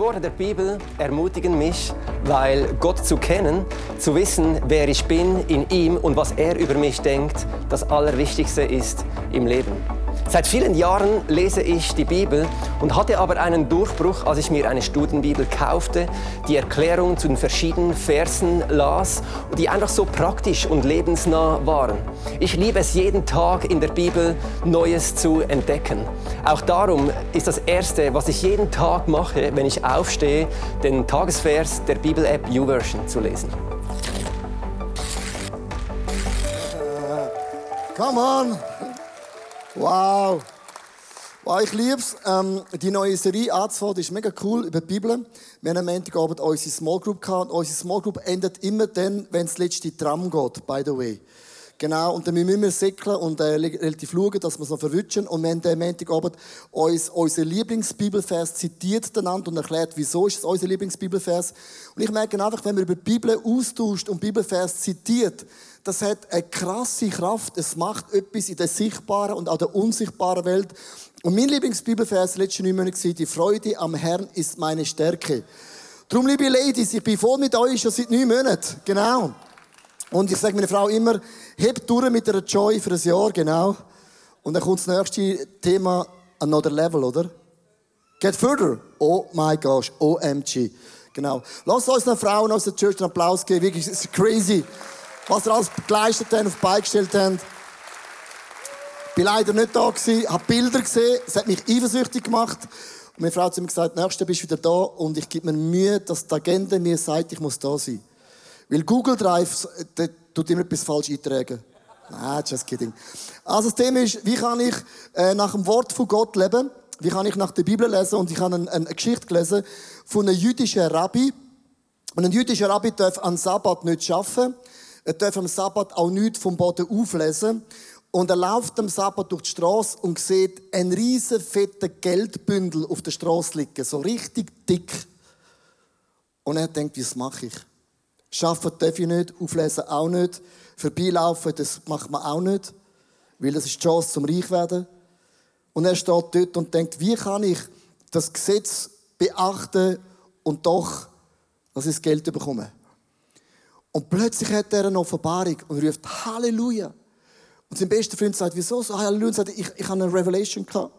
Worte der Bibel ermutigen mich, weil Gott zu kennen, zu wissen, wer ich bin in ihm und was er über mich denkt, das Allerwichtigste ist im Leben. Seit vielen Jahren lese ich die Bibel und hatte aber einen Durchbruch, als ich mir eine Studienbibel kaufte, die Erklärung zu den verschiedenen Versen las, die einfach so praktisch und lebensnah waren. Ich liebe es jeden Tag in der Bibel Neues zu entdecken. Auch darum ist das Erste, was ich jeden Tag mache, wenn ich aufstehe, den Tagesvers der Bibel-App YouVersion zu lesen. Come on! Wow! Wow, ich liebe es, ähm, die neue Serie anzufangen. Ist mega cool über die Bibel. Wir haben am Montagabend unsere Small Group gehabt. Unsere Small Group endet immer dann, wenn das letzte Tram geht, by the way. Genau, und dann müssen wir säckeln und äh, relativ schauen, dass wir es noch verwünschen. Und wir haben am Montagabend uns unseren Lieblingsbibelvers zitiert und erklärt, wieso ist es unser Lieblingsbibelvers. Und ich merke einfach, wenn man über die Bibel austauscht und Bibelvers zitiert, das hat eine krasse Kraft. Es macht etwas in der sichtbaren und auch der unsichtbaren Welt. Und mein Lieblingsbibelvers letzten neun Monate die Freude am Herrn ist meine Stärke. Darum, liebe Ladies, ich bin voll mit euch schon seit neun Monaten. Genau. Und ich sage meiner Frau immer, heb durch mit einer Joy für ein Jahr, genau. Und dann kommt das nächste Thema, another level, oder? Get further. Oh my gosh, OMG. Genau. Lass uns den Frauen aus der Church einen Applaus geben. Wirklich, es ist crazy, was ihr alles geleistet habt, auf beigestellt habt. Ich bin leider nicht da habe Bilder gesehen, es hat mich eifersüchtig gemacht. Und meine Frau hat zu mir gesagt, nächstes bist du wieder da und ich gebe mir Mühe, dass die Agenda mir sagt, ich muss da sein. Weil Google Drive der tut immer etwas falsch eintragen. Nein, just kidding. Also das Thema ist, wie kann ich äh, nach dem Wort von Gott leben? Wie kann ich nach der Bibel lesen? Und ich habe eine, eine Geschichte gelesen von einem jüdischen Rabbi. Und ein jüdischer Rabbi darf am Sabbat nicht arbeiten. Er darf am Sabbat auch nichts vom Boden auflesen. Und er läuft am Sabbat durch die Straße und sieht einen riesen fetten Geldbündel auf der Straße liegen. So richtig dick. Und er denkt, was mache ich? Schaffen darf ich nicht, auflesen auch nicht. Vorbeilaufen, das macht man auch nicht. Weil das ist die Chance zum Reich werden. Und er steht dort und denkt, wie kann ich das Gesetz beachten und doch, dass ich das Geld bekomme. Und plötzlich hat er eine Offenbarung und ruft Halleluja. Und sein bester Freund sagt, wieso so Halleluja? Und sagt, ich, ich habe eine Revelation gehabt.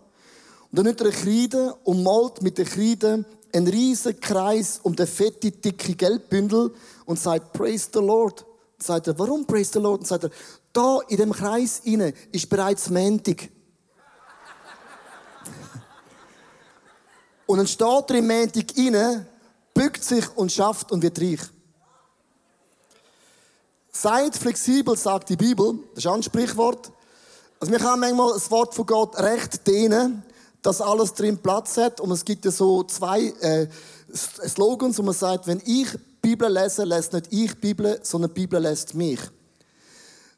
Und dann nimmt er eine Kreide und malt mit der Kreide einen riesen Kreis um den fette, dicke Geldbündel und sagt, Praise the Lord. Und sagt er, warum Praise the Lord? Und sagt er, da in dem Kreis inne ist bereits Montag. und dann steht er im Montag inne, bückt sich und schafft und wird reich. Seid flexibel, sagt die Bibel. Das ist ein Sprichwort. Also wir kann manchmal das Wort von Gott recht dehnen, dass alles drin Platz hat. Und es gibt ja so zwei äh, Slogans, wo man sagt, wenn ich Bibel lese, lässt nicht ich Bibel, sondern Bibel lässt mich.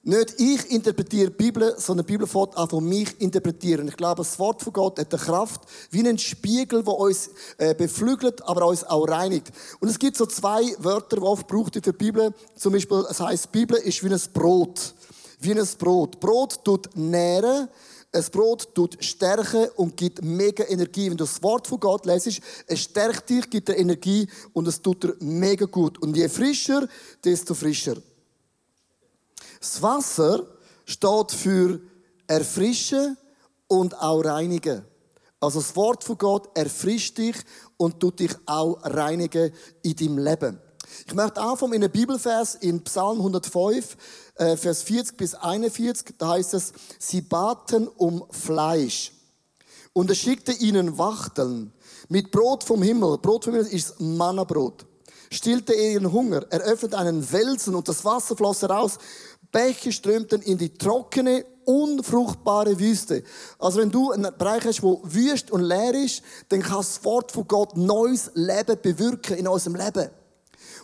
Nicht ich interpretiere die Bibel, sondern die Bibel fährt an von mich interpretieren. Ich glaube, das Wort von Gott hat eine Kraft wie ein Spiegel, der uns äh, beflügelt, aber uns auch reinigt. Und es gibt so zwei Wörter, die oft braucht für die Bibel. Zum Beispiel, es heißt, Bibel ist wie ein Brot. Wie ein Brot. Brot tut nähren, ein Brot tut stärken und gibt mega Energie. Wenn du das Wort von Gott lesest, es stärkt dich, gibt dir Energie und es tut dir mega gut. Und je frischer, desto frischer. Das Wasser steht für erfrischen und auch reinigen. Also das Wort von Gott erfrischt dich und tut dich auch reinigen in deinem Leben. Ich möchte anfangen in einem Bibelvers in Psalm 105, äh, Vers 40 bis 41. Da heißt es, sie baten um Fleisch. Und er schickte ihnen Wachteln mit Brot vom Himmel. Brot vom Himmel ist Mannabrot. Stillte er ihren Hunger. Er öffnete einen Welsen und das Wasser floss heraus. Bäche strömten in die trockene, unfruchtbare Wüste. Also wenn du einen Bereich hast, wo wüst und leer ist, dann kann das Wort von Gott neues Leben bewirken in unserem Leben.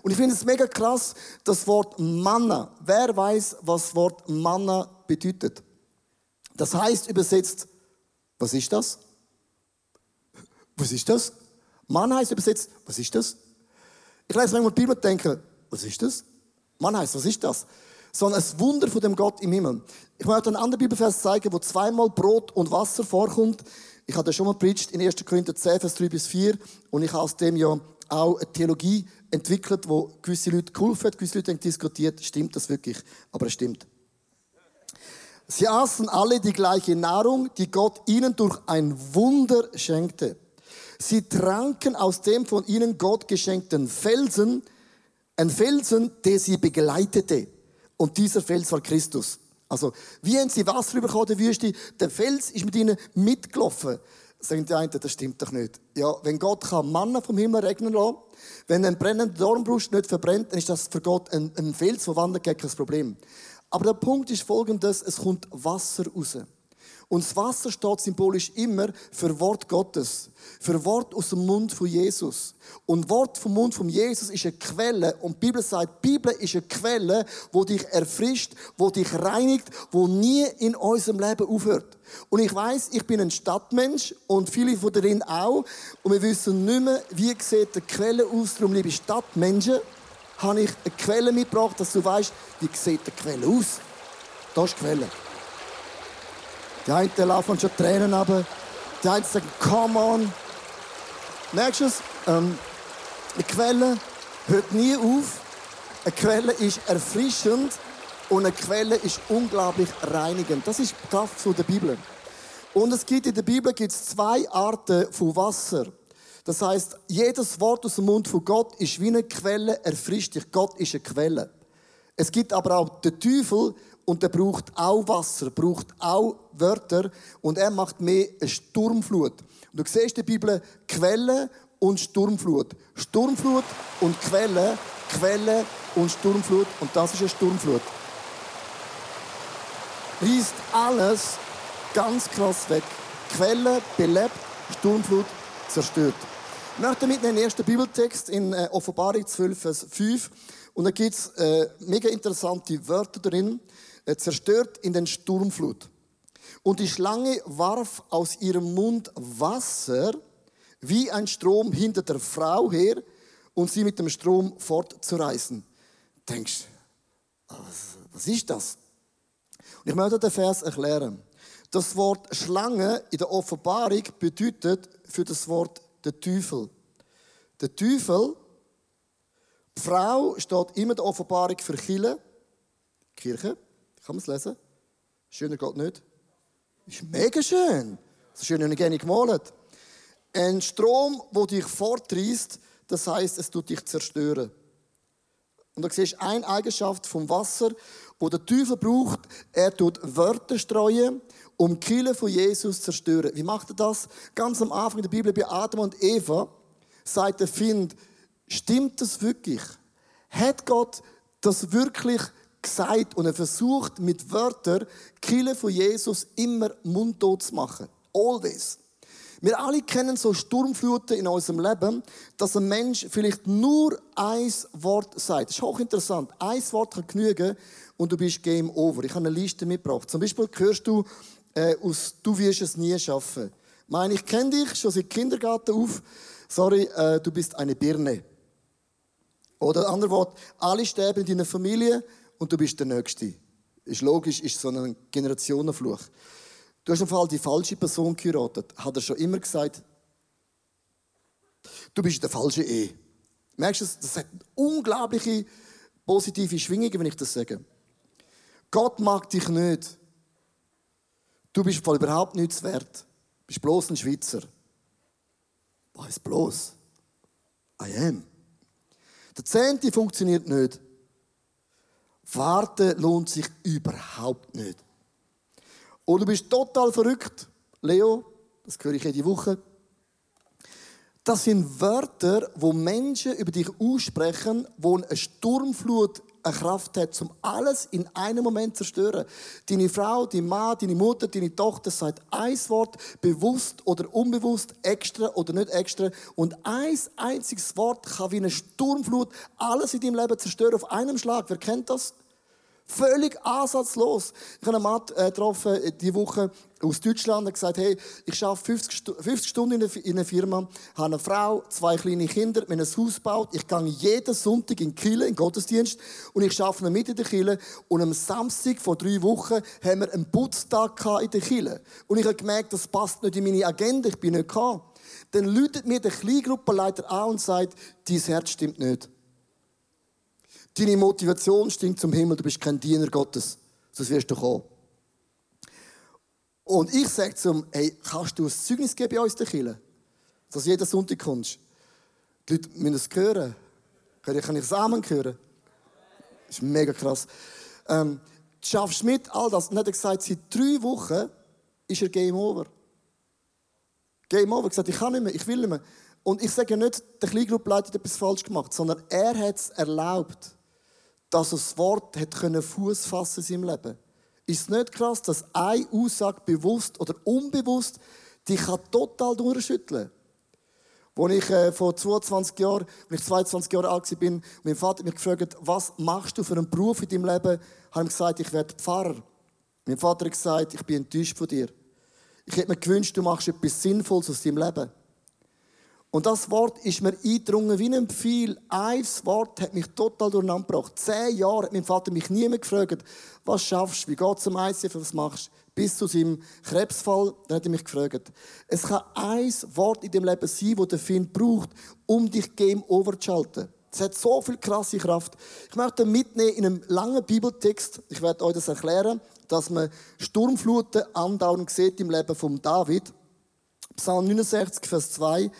Und ich finde es mega krass, das Wort Manna. Wer weiß, was das Wort Manna bedeutet? Das heißt übersetzt, was ist das? Was ist das? Manna heißt übersetzt, was ist das? Ich lese manchmal die Bibel und denke, was ist das? Manna heißt, was ist das? Sondern ein Wunder von dem Gott im Himmel. Ich möchte einen anderen Bibelvers zeigen, wo zweimal Brot und Wasser vorkommt. Ich hatte schon mal predigt in 1. Korinther 10, Vers 3 bis 4 und ich habe aus dem ja auch eine Theologie entwickelt, wo gewisse Leute geholfen hat, gewisse Leute haben diskutiert, stimmt das wirklich? Aber es stimmt. Sie aßen alle die gleiche Nahrung, die Gott ihnen durch ein Wunder schenkte. Sie tranken aus dem von ihnen Gott geschenkten Felsen, ein Felsen, der sie begleitete. Und dieser Fels war Christus. Also, wie haben sie Wasser bekommen, der Wüste? Der Fels ist mit ihnen mitgelaufen. Sagen die einen, das stimmt doch nicht. Ja, wenn Gott kann Manna vom Himmel regnen lassen, wenn ein brennender Dornbrust nicht verbrennt, dann ist das für Gott ein, ein Fels, der wandert, kein Problem. Aber der Punkt ist folgendes, es kommt Wasser raus. Und das Wasser steht symbolisch immer für Wort Gottes, für Wort aus dem Mund von Jesus. Und Wort vom Mund von Jesus ist eine Quelle. Und die Bibel sagt, die Bibel ist eine Quelle, wo dich erfrischt, wo dich reinigt, wo nie in unserem Leben aufhört. Und ich weiß, ich bin ein Stadtmensch und viele von denen auch. Und wir wissen nicht mehr, wie sieht die Quelle aus. Darum, liebe Stadtmenschen, habe ich eine Quelle mitgebracht, dass du weißt, wie sieht die Quelle aus. Das ist die Quelle. Die einen laufen schon Tränen aber Die einen sagen, come on. Merkst du es? Ähm, eine Quelle hört nie auf. Eine Quelle ist erfrischend und eine Quelle ist unglaublich reinigend. Das ist die Kraft der Bibel. Und es gibt in der Bibel gibt's zwei Arten von Wasser. Das heißt, jedes Wort aus dem Mund von Gott ist wie eine Quelle, erfrischt dich. Gott ist eine Quelle. Es gibt aber auch den Teufel, und er braucht auch Wasser, braucht auch Wörter und er macht mehr eine Sturmflut. Und du siehst in der Bibel Quelle und Sturmflut. Sturmflut und Quelle, Quelle und Sturmflut und das ist eine Sturmflut. Riest alles ganz krass weg. Quelle belebt, Sturmflut zerstört. Ich möchte mit den ersten Bibeltext in äh, Offenbarung 12, Vers 5. Und da gibt es äh, mega interessante Wörter drin zerstört in den Sturmflut. Und die Schlange warf aus ihrem Mund Wasser wie ein Strom hinter der Frau her und sie mit dem Strom fortzureißen. Denkst, was, ist das? Und ich möchte den Vers erklären. Das Wort Schlange in der Offenbarung bedeutet für das Wort der Teufel. Der Teufel, Frau steht immer in der Offenbarung für Kirche. Kirche. Kann man es lesen? Schöner geht nicht. Ist mega schön. So schön und gerne gemalt. Ein Strom, der dich fortreißt, das heißt, es tut dich zerstören. Und da siehst du eine Eigenschaft vom Wasser, wo der Teufel braucht. Er tut Wörter streuen, um die Kille von Jesus zu zerstören. Wie macht er das? Ganz am Anfang der Bibel bei Adam und Eva sagt der Find, stimmt das wirklich? Hat Gott das wirklich gesagt und er versucht mit Wörtern Kille von Jesus immer mundtot zu machen. Always. Wir alle kennen so Sturmfluten in unserem Leben, dass ein Mensch vielleicht nur ein Wort sagt. Das ist hochinteressant. Ein Wort kann genügen und du bist Game Over. Ich habe eine Liste mitgebracht. Zum Beispiel hörst du äh, aus «Du wirst es nie schaffen». Ich meine, ich kenne dich schon seit Kindergarten auf. Sorry, äh, du bist eine Birne. Oder andere Wort, alle sterben in deiner Familie und du bist der Nächste. Ist logisch, ist so ein Generationenfluch. Du hast im Fall die falsche Person geheiratet. Hat er schon immer gesagt, du bist der falsche Ehe. Merkst du, das hat unglaubliche positive Schwingungen, wenn ich das sage. Gott mag dich nicht. Du bist voll überhaupt nichts wert. Du bist bloß ein Schweizer. Was bloß? I am. Der Zehnte funktioniert nicht. Warten lohnt sich überhaupt nicht. Und du bist total verrückt. Leo, das höre ich jede Woche. Das sind Wörter, wo Menschen über dich aussprechen, wo eine Sturmflut eine Kraft hat, um alles in einem Moment zu zerstören. Deine Frau, dein Mann, deine Mutter, deine Tochter sagt ein Wort, bewusst oder unbewusst, extra oder nicht extra. Und ein einziges Wort kann wie eine Sturmflut alles in deinem Leben zerstören auf einem Schlag. Wer kennt das? Völlig ansatzlos. Ich habe einen Mann äh, getroffen, äh, diese Woche aus Deutschland, der gesagt, hey, ich arbeite 50, Stu 50 Stunden in einer Firma, habe eine Frau, zwei kleine Kinder, mir ein Haus gebaut, ich gehe jeden Sonntag in Kille, in den Gottesdienst, und ich arbeite mit in der Kille, und am Samstag vor drei Wochen haben wir einen Putztag in der Kille. Und ich habe gemerkt, das passt nicht in meine Agenda, ich bin nicht gekommen. Dann läutet mir der Kleingruppenleiter an und sagt, dein Herz stimmt nicht. Deine Motivation stinkt zum Himmel, du bist kein Diener Gottes. Sonst wirst du kommen. Und ich sage zum, hey, kannst du ein Zeugnis geben bei uns der Kirche? Dass jeden Sonntag kommst. Die Leute müssen es hören. Kann ich das Amen hören? Das ist mega krass. Ähm, du schaffst mit all das. Und dann hat er gesagt, seit drei Wochen ist er Game Over. Game Over. Er hat gesagt, ich kann nicht mehr, ich will nicht mehr. Und ich sage nicht, der Kleingruppleiter hat etwas falsch gemacht, sondern er hat es erlaubt dass das Wort hat können Fuß fassen in seinem Leben. Ist es nicht krass, dass eine Aussage bewusst oder unbewusst dich total durchschütteln kann? Als ich äh, vor 22 Jahren, als ich 22 Jahre alt war, mein Vater mich gefragt, was machst du für einen Beruf in deinem Leben, habe ich gesagt, ich werde Pfarrer. Mein Vater hat gesagt, ich bin enttäuscht von dir. Ich hätte mir gewünscht, du machst etwas Sinnvolles aus deinem Leben. Und das Wort ist mir eingedrungen wie ein Pfeil. Ein Wort hat mich total durcheinander gebracht. Zehn Jahre hat mein Vater mich nie mehr gefragt, was schaffst du, wie geht es am ICF, was machst du? Bis zu seinem Krebsfall, da hat er mich gefragt. Es kann ein Wort in dem Leben sein, das der Feind braucht, um dich Game over zu schalten. Es hat so viel krasse Kraft. Ich möchte mitnehmen in einem langen Bibeltext. Ich werde euch das erklären, dass man Sturmfluten andauernd sieht im Leben von David. Psalm 69, Vers 2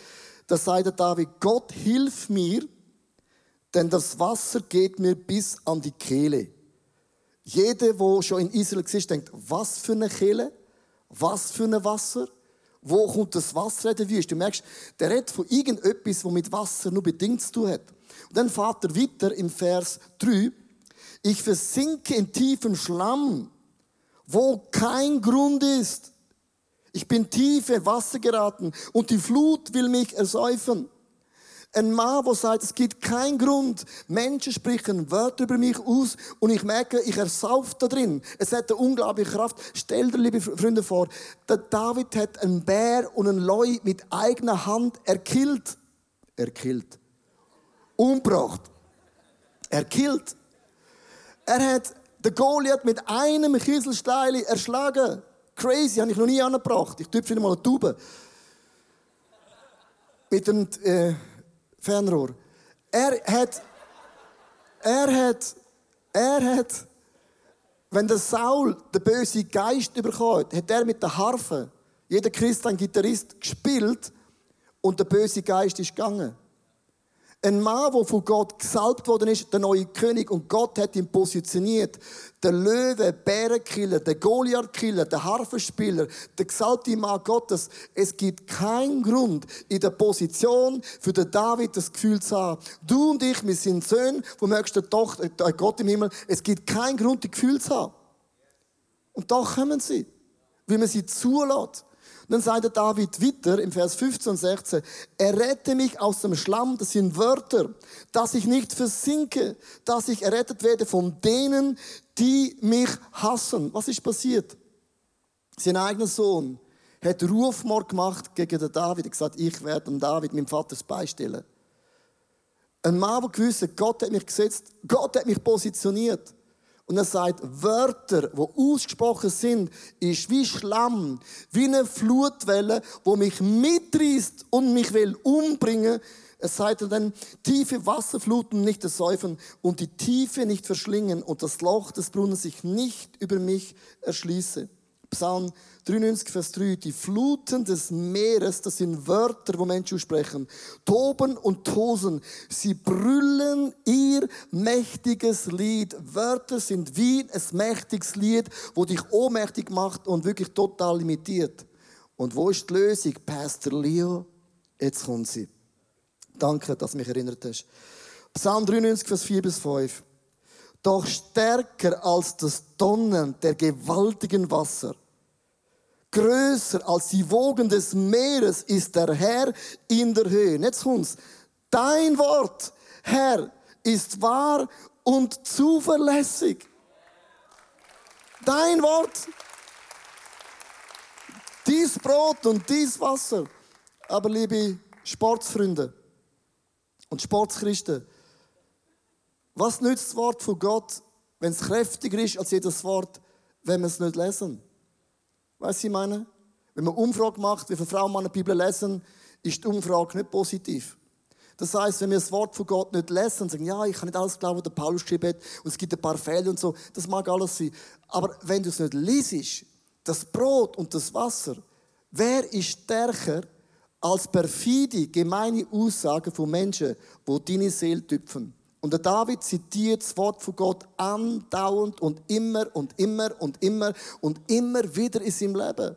da sagt David, Gott hilf mir, denn das Wasser geht mir bis an die Kehle. Jeder, der schon in Israel war, denkt, was für eine Kehle? Was für ein Wasser? Wo kommt das Wasser in der Wüste? Du merkst, der redet von irgendetwas, das mit Wasser nur bedingt zu tun hat. Und dann fährt er weiter im Vers 3. Ich versinke in tiefem Schlamm, wo kein Grund ist. Ich bin tief in Wasser geraten und die Flut will mich ersäufen. Ein Mann, der sagt, es gibt keinen Grund. Menschen sprechen Wörter über mich aus und ich merke, ich ersauf da drin. Es hat eine unglaubliche Kraft. Stell dir, liebe Freunde, vor, der David hat einen Bär und einen Leu mit eigener Hand erkillt. Erkillt. Umgebracht. Erkillt. Er hat den Goliath mit einem Kieselstein erschlagen. Crazy, habe ich noch nie angebracht. Ich tüpfe mal eine Tube. Mit dem äh, Fernrohr. Er hat, er hat, er hat, wenn der Saul den bösen Geist überkommt, hat er mit der Harfe, jeder Christ, ein Gitarrist, gespielt und der böse Geist ist gegangen. Ein Mann, der von Gott gesalbt worden ist, der neue König, und Gott hat ihn positioniert. Der Löwe, Bärenkiller, der Goliathkiller, der Harfenspieler, der gesalbte Mann Gottes. Es gibt keinen Grund in der Position für den David das Gefühl zu haben. Du und ich, wir sind Söhne vom höchsten Tochter, äh, Gott im Himmel. Es gibt keinen Grund, die Gefühl zu haben. Und da kommen sie, wie man sie zulässt. Dann sagt David weiter im Vers 15 und 16, er rette mich aus dem Schlamm, das sind Wörter, dass ich nicht versinke, dass ich errettet werde von denen, die mich hassen. Was ist passiert? Sein eigener Sohn hat Rufmord gemacht gegen den David. Hat gesagt, ich werde dem David, meinem Vater, beistellen. Ein Mann, der gewusst Gott hat mich gesetzt, Gott hat mich positioniert. Und er sagt, Wörter, die ausgesprochen sind, ist wie Schlamm, wie eine Flutwelle, wo mich mitreißt und mich will umbringen. Es sagt dann, tiefe Wasserfluten nicht ersäufen und die Tiefe nicht verschlingen und das Loch des Brunnens sich nicht über mich erschließe. Psalm 93, Vers 3. Die Fluten des Meeres, das sind Wörter, wo Menschen sprechen, toben und tosen. Sie brüllen ihr mächtiges Lied. Wörter sind wie ein mächtiges Lied, wo dich ohnmächtig macht und wirklich total limitiert. Und wo ist die Lösung? Pastor Leo, jetzt kommt sie. Danke, dass du mich erinnert hast. Psalm 93, Vers 4 bis 5. Doch stärker als das Tonnen der gewaltigen Wasser größer als die Wogen des Meeres ist der Herr in der Höhe. Jetzt kommt's. Dein Wort, Herr, ist wahr und zuverlässig. Dein Wort. Dies Brot und dies Wasser. Aber liebe Sportsfreunde und Sportschristen, was nützt das Wort von Gott, wenn es kräftiger ist als jedes Wort, wenn wir es nicht lesen? Weißt du, ich meine? Wenn man Umfrage macht, wie viele Frauen meine Bibel lesen, ist die Umfrage nicht positiv. Das heißt, wenn wir das Wort von Gott nicht lesen und sagen, ja, ich kann nicht alles glauben, was der Paulus geschrieben hat, und es gibt ein paar Fälle und so, das mag alles sein. Aber wenn du es nicht liest, das Brot und das Wasser, wer ist stärker als perfide, gemeine Aussagen von Menschen, die deine Seele tüpfen? Und der David zitiert das Wort von Gott andauernd und immer und immer und immer und immer wieder in seinem Leben.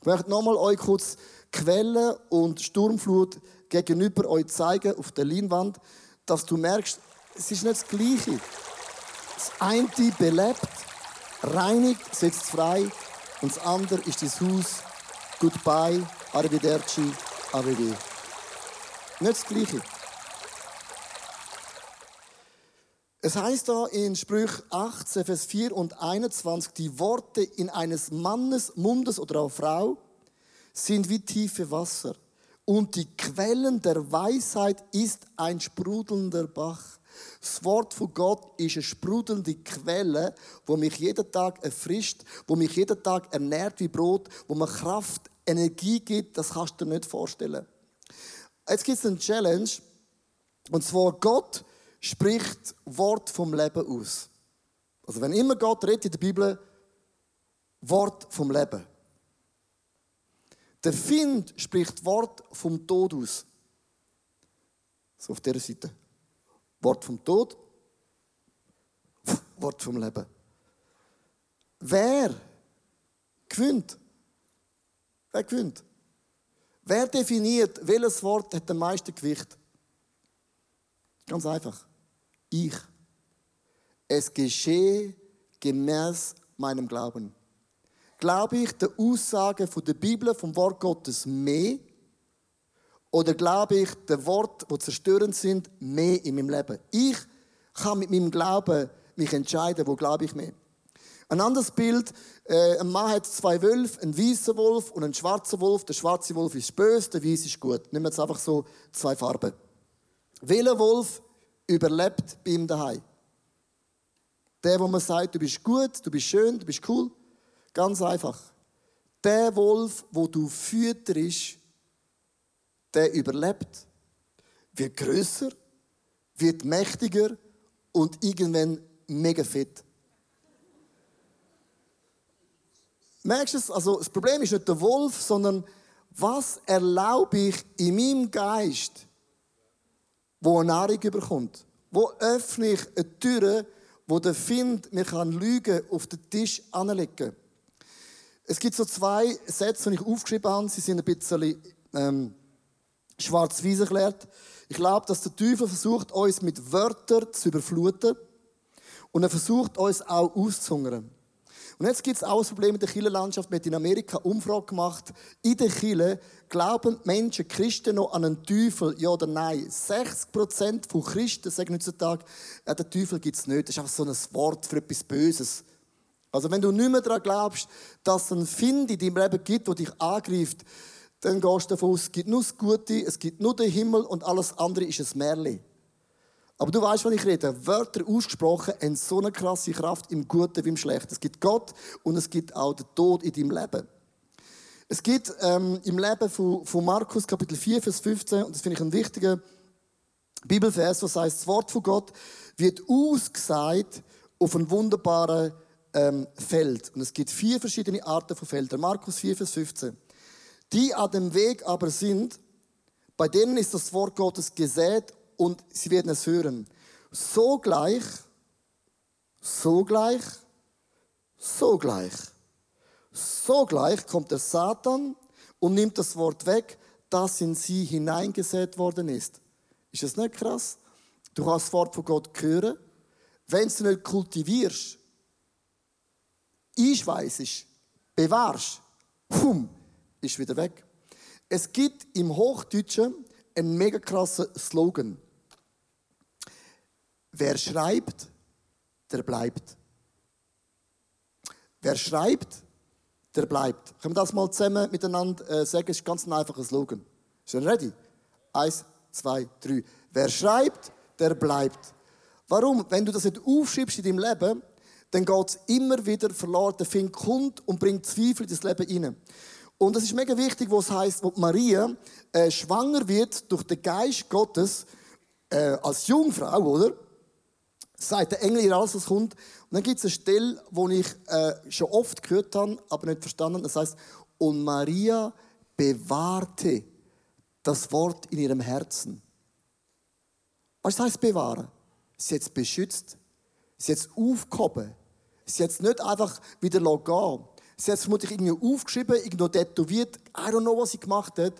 Ich möchte nochmal euch kurz Quelle und Sturmflut gegenüber euch zeigen auf der Leinwand, dass du merkst, es ist nicht das Gleiche. Das eine belebt, reinigt, setzt frei und das andere ist das Haus. Goodbye, arrivederci, arrivederci. Nicht das Gleiche. Es heißt da in Sprüch 18, Vers 4 und 21, die Worte in eines Mannes, Mundes oder einer Frau sind wie tiefe Wasser. Und die Quellen der Weisheit ist ein sprudelnder Bach. Das Wort von Gott ist eine sprudelnde Quelle, wo mich jeden Tag erfrischt, wo mich jeden Tag ernährt wie Brot, wo mir Kraft, Energie gibt, das kannst du dir nicht vorstellen. Jetzt gibt es eine Challenge, und zwar Gott spricht Wort vom Leben aus. Also wenn immer Gott redet in der Bibel, Wort vom Leben. Der Find spricht Wort vom Tod aus. So auf dieser Seite. Wort vom Tod, Wort vom Leben. Wer gewinnt? Wer gewinnt? Wer definiert, welches Wort hat am meisten Gewicht? Ganz einfach. Ich. Es geschehe gemäß meinem Glauben. Glaube ich der Aussage von der Bibel, vom Wort Gottes mehr? Oder glaube ich den Wort, die zerstörend sind, mehr in meinem Leben? Ich kann mit meinem Glauben mich entscheiden, wo glaube ich mehr. Ein anderes Bild, äh, ein Mann hat zwei Wölfe, einen weißen Wolf und einen schwarzen Wolf. Der schwarze Wolf ist böse, der weiße ist gut. Nehmen wir jetzt einfach so zwei Farben. Welcher Wolf überlebt bei ihm daheim? Der, wo man sagt, du bist gut, du bist schön, du bist cool. Ganz einfach. Der Wolf, wo du fütterst, der überlebt, wird größer, wird mächtiger und irgendwann mega fit. Merkst du es? Also, das Problem ist nicht der Wolf, sondern was erlaube ich in meinem Geist, wo eine Nahrung überkommt? Wo öffne ich eine Tür, wo der Find mir kann Lügen auf den Tisch anlegen? Es gibt so zwei Sätze, die ich aufgeschrieben habe. Sie sind ein bisschen ähm, schwarz-weiß erklärt. Ich glaube, dass der Teufel versucht, uns mit Wörtern zu überfluten. Und er versucht, uns auch auszungern. Und jetzt gibt es auch ein Problem in der Kirchenlandschaft. Wir haben in Amerika Umfrage gemacht. In der Kirche glauben Menschen, Christen noch an einen Teufel, ja oder nein? 60% von Christen sagen heutzutage, ja, den Teufel gibt es nicht. Das ist einfach so ein Wort für etwas Böses. Also wenn du nicht mehr daran glaubst, dass es einen Find in deinem Leben gibt, der dich angreift, dann gehst du davon aus, es gibt nur das Gute, es gibt nur den Himmel und alles andere ist ein Märchen. Aber du weißt, was ich rede. Wörter ausgesprochen haben so eine krasse Kraft im Guten wie im Schlechten. Es gibt Gott und es gibt auch den Tod in deinem Leben. Es gibt ähm, im Leben von, von Markus Kapitel 4, Vers 15, und das finde ich ein wichtiger Bibelvers, was heißt, das Wort von Gott wird ausgesagt auf einen wunderbaren ähm, Feld. Und es gibt vier verschiedene Arten von Feldern. Markus 4, Vers 15. Die an dem Weg aber sind, bei denen ist das Wort Gottes gesät und sie werden es hören. Sogleich, sogleich, sogleich, sogleich kommt der Satan und nimmt das Wort weg, das in sie hineingesät worden ist. Ist das nicht krass? Du kannst das Wort von Gott hören. Wenn du nicht kultivierst, einschweisst, bewahrst, pum, ist wieder weg. Es gibt im Hochdeutschen einen mega krassen Slogan. Wer schreibt, der bleibt. wer schreibt, der bleibt. Können wir das mal zusammen miteinander äh, sagen? Es ist ganz ein einfacher Slogan. Ihr ready? Eins, zwei, drei. Wer schreibt, der bleibt. Warum? Wenn du das nicht aufschreibst in deinem Leben, dann geht es immer wieder verloren. Der Find kommt und bringt Zweifel in das Leben rein. Und das ist mega wichtig, wo es heißt, wo Maria äh, schwanger wird durch den Geist Gottes äh, als Jungfrau, oder? Sagt der Engel ihr alles, was kommt. Und dann gibt es eine Stelle, wo ich äh, schon oft gehört habe, aber nicht verstanden. Das heißt, und Maria bewahrte das Wort in ihrem Herzen. Was heißt bewahren? Sie hat es beschützt. Sie hat es aufgehoben. Sie hat es nicht einfach wieder gehen Sie hat es vermutlich irgendwie aufgeschrieben, irgendwo tätowiert. I don't know, was sie gemacht hat.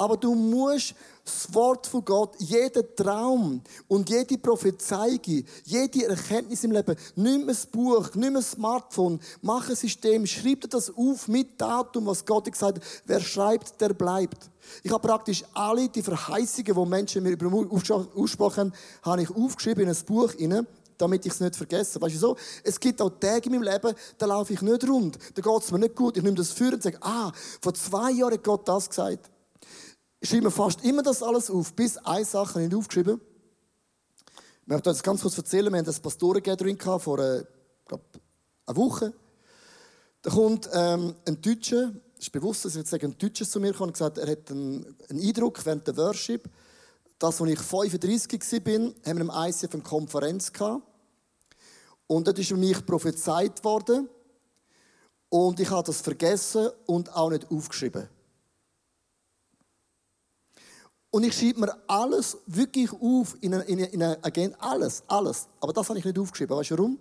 Aber du musst das Wort von Gott, jeden Traum und jede Prophezeiung, jede Erkenntnis im Leben, nimm ein Buch, nimm ein Smartphone, mach ein System, schreib dir das auf mit Datum, was Gott gesagt hat. Wer schreibt, der bleibt. Ich habe praktisch alle die Verheißungen, die Menschen mir über aussprechen, habe ich aufgeschrieben in ein Buch damit ich es nicht vergesse. Weißt du so? Es gibt auch Tage in meinem Leben, da laufe ich nicht rund, da geht es mir nicht gut. Ich nehme das für und sage, ah, vor zwei Jahren hat Gott das gesagt. Ich schreibe fast immer das alles auf, bis eine Sache nicht aufgeschrieben. Ich möchte das ganz kurz erzählen. Wir hatten das Pastoren-Gathering vor äh, glaub, einer Woche. Da kommt ähm, ein Deutscher, es ist bewusst, dass ich jetzt ein Deutscher zu mir kommt und gesagt, er hat einen, einen Eindruck während der Worship, dass, als ich 35 war, haben wir im ICF eine Konferenz gehabt. Und dort ist für mich prophezeit worden. Und ich habe das vergessen und auch nicht aufgeschrieben. Und ich schreibe mir alles wirklich auf in eine, in eine Agenda. Alles, alles. Aber das habe ich nicht aufgeschrieben. Weißt du warum?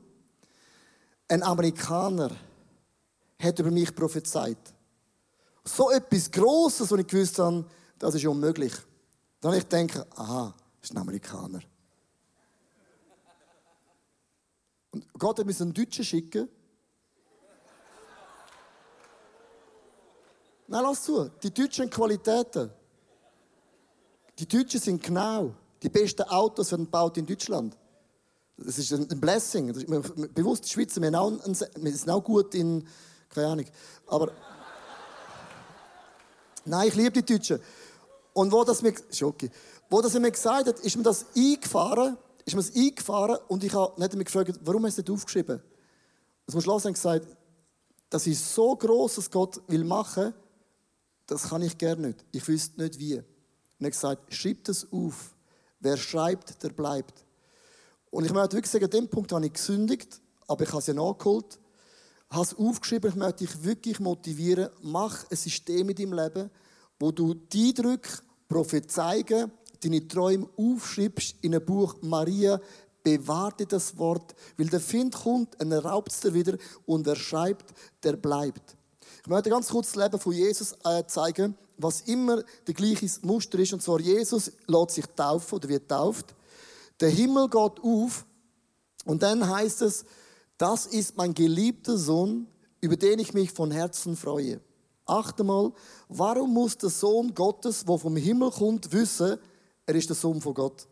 Ein Amerikaner hat über mich prophezeit. So etwas Grosses, was ich gewusst habe, das ist unmöglich. Dann habe ich gedacht, aha, das ist ein Amerikaner. Und Gott hat mir einen Deutschen schicken. Nein, lass zu. Die Deutschen Qualitäten. Die Deutschen sind genau. Die besten Autos werden gebaut in Deutschland. Das ist ein Blessing. Das ist bewusst, die Schweizer, wir, auch ein, wir sind auch gut in, keine Ahnung. Aber, nein, ich liebe die Deutschen. Und wo das mir, Schoki, wo das mir gesagt hat, ist mir das eingefahren, ist mir das eingefahren und ich habe nicht mich gefragt, warum hast du das aufgeschrieben? Am Schluss haben gesagt, das ist so groß, was Gott will machen, das kann ich gerne nicht. Ich wüsste nicht wie. Und er hat gesagt, schreib das auf. Wer schreibt, der bleibt. Und ich möchte wirklich sagen, an dem Punkt habe ich gesündigt, aber ich habe es ja nachgeholt. Ich habe es aufgeschrieben, ich möchte dich wirklich motivieren, mach ein System in deinem Leben, wo du die Eindrücke, Prophezeigen, deine Träume aufschreibst in ein Buch Maria, bewahrt das Wort, weil der Find kommt, er raubt es dir wieder und er schreibt, der bleibt. Ich möchte ganz kurz das Leben von Jesus äh, zeigen, was immer der gleiche Muster ist. Und zwar, Jesus lässt sich taufen oder wird tauft. Der Himmel geht auf und dann heißt es, das ist mein geliebter Sohn, über den ich mich von Herzen freue. Achte mal, warum muss der Sohn Gottes, der vom Himmel kommt, wissen, er ist der Sohn von Gott?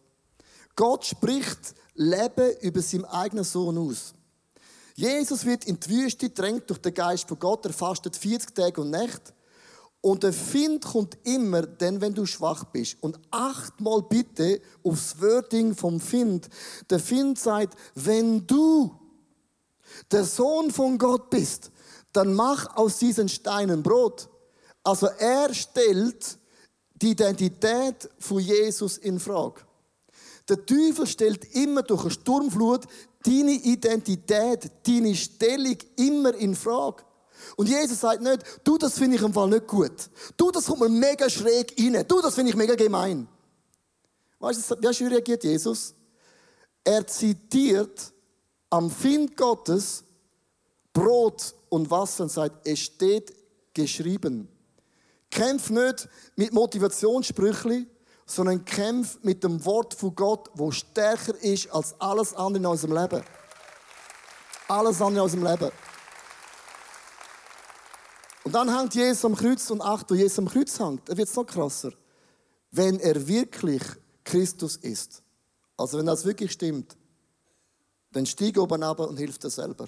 Gott spricht Leben über seinen eigenen Sohn aus. Jesus wird in die Wüste drängt durch den Geist von Gott. Er fastet 40 Tage und Nächte. Und der Find kommt immer dann, wenn du schwach bist. Und achtmal bitte aufs Wording vom Find. Der Find sagt, wenn du der Sohn von Gott bist, dann mach aus diesen Steinen Brot. Also er stellt die Identität von Jesus in Frage. Der Teufel stellt immer durch eine Sturmflut deine Identität, deine Stellung immer in Frage. Und Jesus sagt nicht, du, das finde ich im Fall nicht gut. Du, das kommt mir mega schräg rein. Du, das finde ich mega gemein. Weißt du, wie reagiert Jesus? Er zitiert am Find Gottes Brot und Wasser und sagt, es steht geschrieben. Kämpf nicht mit Motivationssprüchen, sondern kämpf mit dem Wort von Gott, wo stärker ist als alles andere in unserem Leben. Alles andere in unserem Leben. Und dann hängt Jesus am Kreuz und acht, wo Jesus am Kreuz hängt, er wird noch krasser. Wenn er wirklich Christus ist, also wenn das wirklich stimmt, dann steig oben ab und hilf dir selber.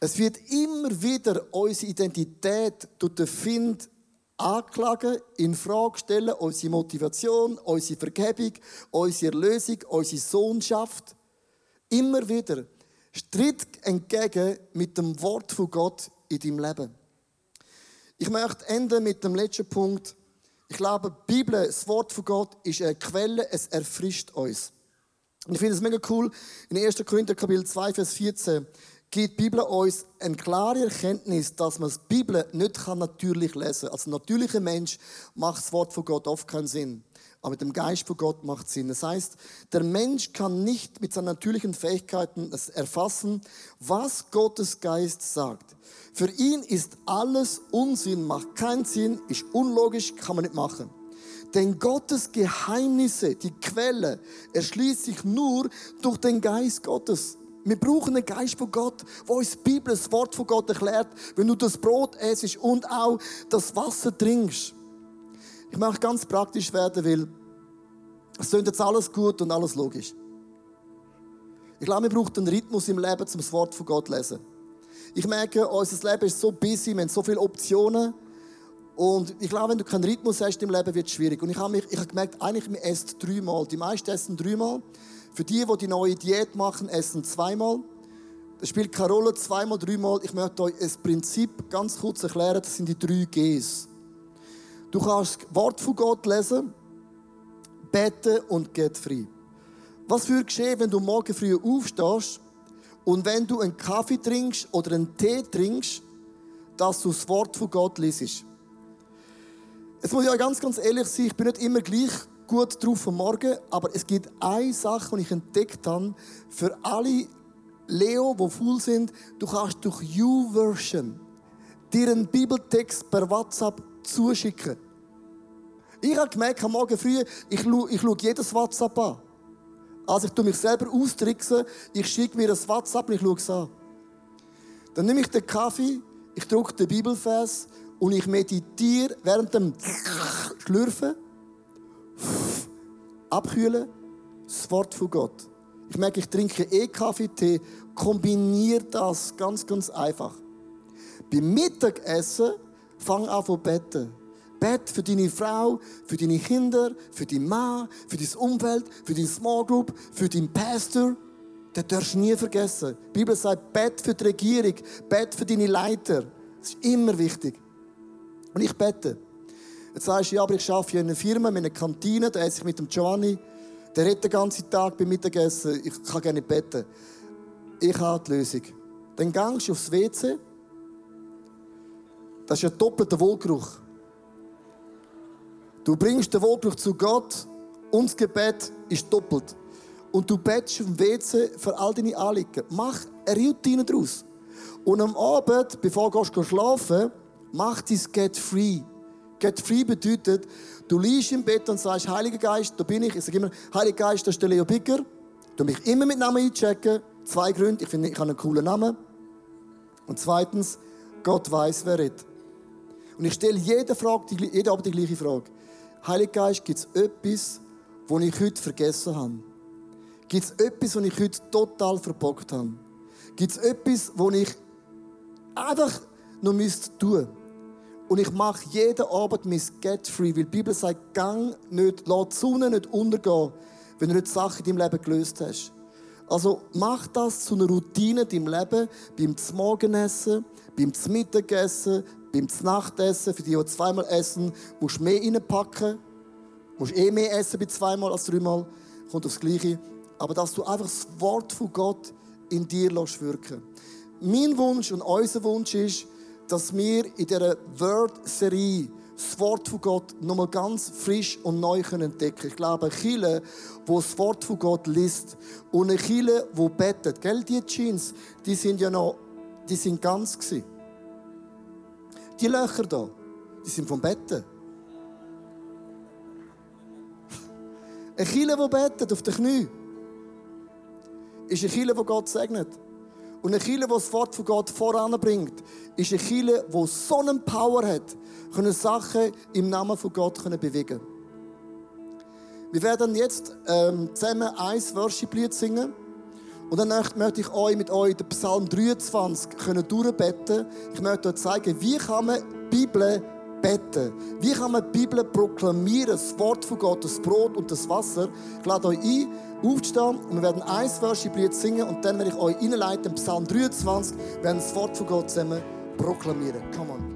Es wird immer wieder unsere Identität durch den Find anklagen, in Frage stellen, unsere Motivation, unsere Vergebung, unsere Erlösung, unsere Sohnschaft. Immer wieder. Stritt entgegen mit dem Wort von Gott in deinem Leben. Ich möchte enden mit dem letzten Punkt. Ich glaube, die Bibel, das Wort von Gott, ist eine Quelle, es erfrischt uns. Und ich finde es mega cool. In 1. Korinther Kapitel 2, Vers 14 gibt die Bibel uns eine klare Erkenntnis, dass man die Bibel nicht natürlich lesen kann. Als natürlicher Mensch macht das Wort von Gott oft keinen Sinn. Aber mit dem Geist von Gott macht Sinn. Das heißt, der Mensch kann nicht mit seinen natürlichen Fähigkeiten erfassen, was Gottes Geist sagt. Für ihn ist alles Unsinn, macht keinen Sinn, ist unlogisch, kann man nicht machen. Denn Gottes Geheimnisse, die Quelle, erschließt sich nur durch den Geist Gottes. Wir brauchen den Geist von Gott, wo uns die Bibel, das Wort von Gott erklärt, wenn du das Brot essst und auch das Wasser trinkst. Ich möchte ganz praktisch werden, weil es klingt jetzt alles gut und alles logisch. Ich glaube, wir brauchen einen Rhythmus im Leben, um das Wort von Gott zu lesen. Ich merke, unser Leben ist so busy, wir haben so viele Optionen. Und ich glaube, wenn du keinen Rhythmus hast im Leben, wird es schwierig. Und ich habe, mich, ich habe gemerkt, eigentlich, wir essen dreimal. Die meisten essen dreimal. Für die, die die neue Diät machen, essen zweimal. Das spielt keine Rolle, zweimal, dreimal. Ich möchte euch ein Prinzip ganz kurz erklären. Das sind die drei Gs. Du kannst das Wort von Gott lesen, beten und geht frei. Was würde geschehen, wenn du morgen früh aufstehst und wenn du einen Kaffee trinkst oder einen Tee trinkst, dass du das Wort von Gott liest? Jetzt muss ich euch ganz, ganz ehrlich sein, ich bin nicht immer gleich gut drauf am Morgen, aber es gibt eine Sache, die ich entdeckt habe, für alle Leo, die faul sind, du kannst durch YouVersion dir einen Bibeltext per WhatsApp zuschicken. Ich habe gemerkt, am Morgen früh, ich schaue, ich jedes WhatsApp an. Also ich tue mich selber austricksen, ich schicke mir das WhatsApp und ich schaue es an. Dann nehme ich den Kaffee, ich drücke den Bibelvers und ich meditiere während dem Schlürfen, abkühlen, das Wort von Gott. Ich merke, ich trinke eh Kaffee, Tee, kombiniere das ganz, ganz einfach. Beim Mittagessen fang an zu beten. Bet für deine Frau, für deine Kinder, für deinen Mann, für dein Umfeld, für deine Small Group, für deinen Pastor. Das darfst du nie vergessen. Die Bibel sagt, bet für die Regierung, bet für deine Leiter. Das ist immer wichtig. Und ich bete. Jetzt sagst du, ja, aber ich arbeite in einer Firma, in einer Kantine, da esse ich mit dem Giovanni. Der redet den ganzen Tag beim Mittagessen. Ich kann gerne beten. Ich habe die Lösung. Dann gehst du aufs WC. Das ist ein doppelter Wohlgeruch. Du bringst den Wohlgeruch zu Gott und das Gebet ist doppelt. Und du betest dem WC für all deine Anliegen. Mach eine Routine daraus. Und am Abend, bevor du schlafen mach dein Get Free. Get Free bedeutet, du liegst im Bett und sagst, Heiliger Geist, da bin ich. Ich sage immer, Heiliger Geist, da ist der Leo Bicker. Du mich immer mit Namen einchecken. Zwei Gründe. Ich finde, ich habe einen coolen Namen. Und zweitens, Gott weiß, wer redet. Und ich stelle jede Frage, jede Abend die gleiche Frage. Heiliger Geist, gibt es etwas, was ich heute vergessen habe? Gibt es etwas, was ich heute total verbockt habe? Gibt es etwas, was ich einfach noch tun müsste? Und ich mache jeden Abend mein Get Free, weil die Bibel sagt, gang nicht, lass die Sonne nicht untergehen, wenn du nicht Sachen in deinem Leben gelöst hast. Also mach das zu einer Routine in deinem Leben, beim Morgenessen, beim Mittagessen, beim Nachtessen, für die, die zweimal essen, musst du mehr reinpacken. Musst eh mehr essen bei zweimal als dreimal. Kommt aufs Gleiche. Aber dass du einfach das Wort von Gott in dir wirken Mein Wunsch und unser Wunsch ist, dass wir in dieser Word-Serie das Wort von Gott nochmal ganz frisch und neu entdecken können. Ich glaube, Kirche, wo das Wort von Gott liest und eine Kirche, die betet. Gell, die Jeans, die sind ja noch, die sind ganz gewesen. Die Löcher da, die sind vom Betten. Ein Kille, der betet auf den Knie, ist ein Kille, der Gott segnet. Und ein Kille, der das Wort von Gott voranbringt, ist ein Kille, der so eine Power hat, können Sachen im Namen von Gott bewegen Wir werden jetzt ähm, zusammen ein Worship-Lied singen. Und dann möchte ich euch mit euch den Psalm 23 können durchbeten. Ich möchte euch zeigen, wie kann man die Bibel beten? Wie kann man die Bibel proklamieren, das Wort von Gott, das Brot und das Wasser? Ich lade euch ein, aufzustehen und wir werden ein Worship-Lied singen und dann werde ich euch einleiten, Psalm 23, wir werden das Wort von Gott zusammen proklamieren. Come on.